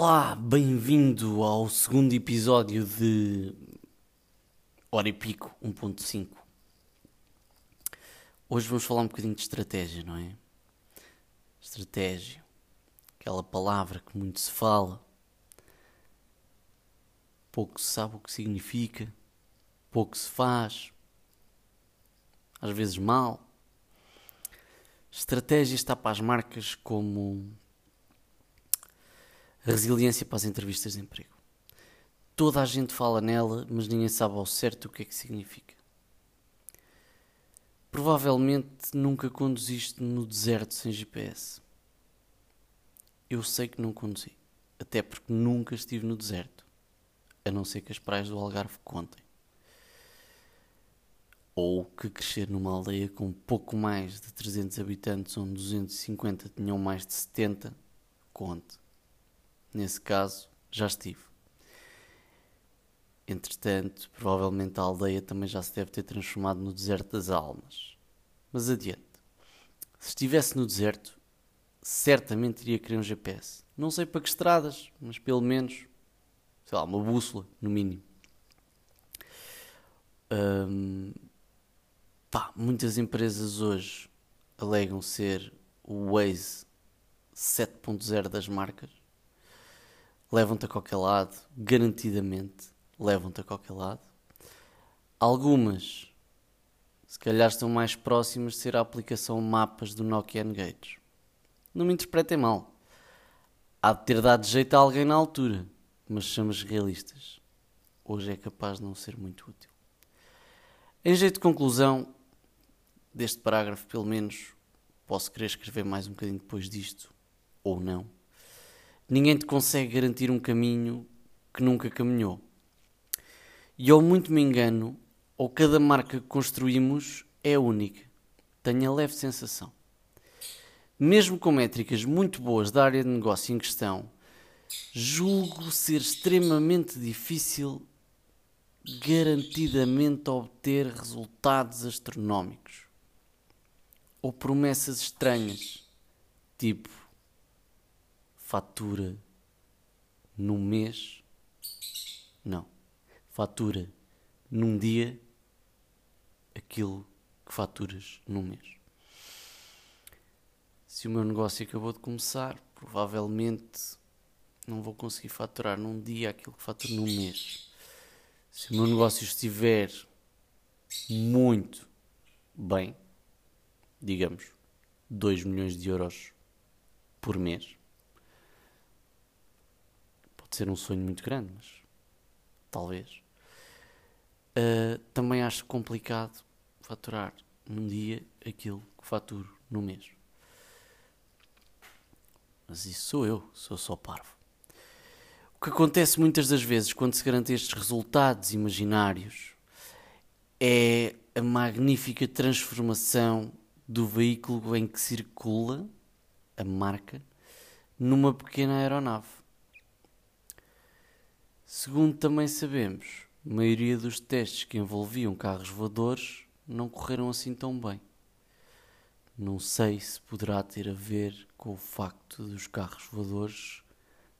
Olá, bem-vindo ao segundo episódio de Hora e Pico 1.5. Hoje vamos falar um bocadinho de estratégia, não é? Estratégia, aquela palavra que muito se fala, pouco se sabe o que significa, pouco se faz, às vezes mal. Estratégia está para as marcas como resiliência para as entrevistas de emprego. Toda a gente fala nela, mas ninguém sabe ao certo o que é que significa. Provavelmente nunca conduziste no deserto sem GPS. Eu sei que não conduzi, até porque nunca estive no deserto, a não ser que as praias do Algarve contem. Ou que crescer numa aldeia com pouco mais de 300 habitantes, onde 250 tinham mais de 70, conte. Nesse caso, já estive. Entretanto, provavelmente a aldeia também já se deve ter transformado no deserto das almas. Mas adiante. Se estivesse no deserto, certamente iria querer um GPS. Não sei para que estradas, mas pelo menos, sei lá, uma bússola, no mínimo. Hum, pá, muitas empresas hoje alegam ser o Waze 7.0 das marcas. Levam-te a qualquer lado, garantidamente levam-te a qualquer lado. Algumas, se calhar, estão mais próximas de ser a aplicação Mapas do Nokia N-Gates. Não me interpretem mal. Há de ter dado jeito a alguém na altura, mas chamas realistas. Hoje é capaz de não ser muito útil. Em jeito de conclusão deste parágrafo, pelo menos, posso querer escrever mais um bocadinho depois disto, ou não. Ninguém te consegue garantir um caminho que nunca caminhou. E ou muito me engano, ou cada marca que construímos é única. Tenho a leve sensação. Mesmo com métricas muito boas da área de negócio em questão, julgo ser extremamente difícil garantidamente obter resultados astronómicos ou promessas estranhas, tipo fatura num mês. Não fatura num dia aquilo que faturas num mês. Se o meu negócio acabou de começar, provavelmente não vou conseguir faturar num dia aquilo que faturo num mês. Se o meu negócio estiver muito bem, digamos 2 milhões de euros por mês, ser um sonho muito grande, mas talvez. Uh, também acho complicado faturar num dia aquilo que faturo no mês. Mas isso sou eu, sou só parvo. O que acontece muitas das vezes quando se garante estes resultados imaginários é a magnífica transformação do veículo em que circula a marca numa pequena aeronave. Segundo também sabemos, a maioria dos testes que envolviam carros voadores não correram assim tão bem. Não sei se poderá ter a ver com o facto dos carros voadores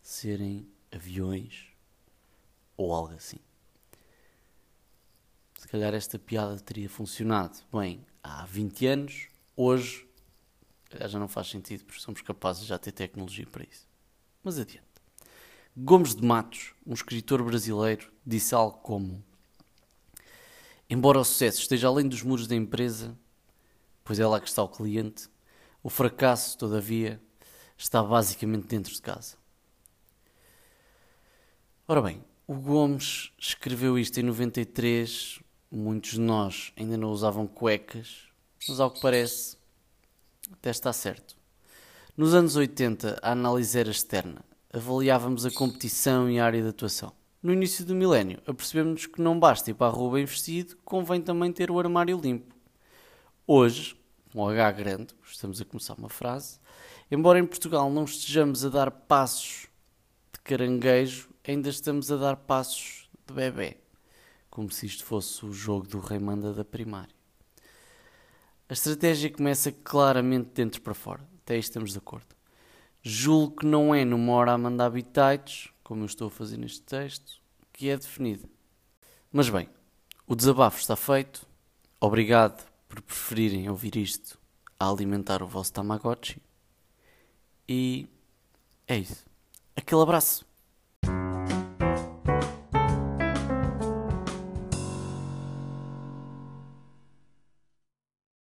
serem aviões ou algo assim. Se calhar esta piada teria funcionado bem há 20 anos, hoje já não faz sentido porque somos capazes de já ter tecnologia para isso. Mas adiante. Gomes de Matos, um escritor brasileiro, disse algo como: Embora o sucesso esteja além dos muros da empresa, pois é lá que está o cliente, o fracasso, todavia, está basicamente dentro de casa. Ora bem, o Gomes escreveu isto em 93, muitos de nós ainda não usavam cuecas, mas ao que parece, até está certo. Nos anos 80, a análise era externa avaliávamos a competição e a área de atuação. No início do milénio, apercebemos que não basta ir para a rua bem vestido, convém também ter o armário limpo. Hoje, um H grande, estamos a começar uma frase, embora em Portugal não estejamos a dar passos de caranguejo, ainda estamos a dar passos de bebê, como se isto fosse o jogo do rei manda da primária. A estratégia começa claramente dentro para fora, até aí estamos de acordo. Julgo que não é numa hora a mandar bitites, como eu estou a fazer neste texto, que é definido. Mas bem, o desabafo está feito. Obrigado por preferirem ouvir isto a alimentar o vosso Tamagotchi. E é isso. Aquele abraço.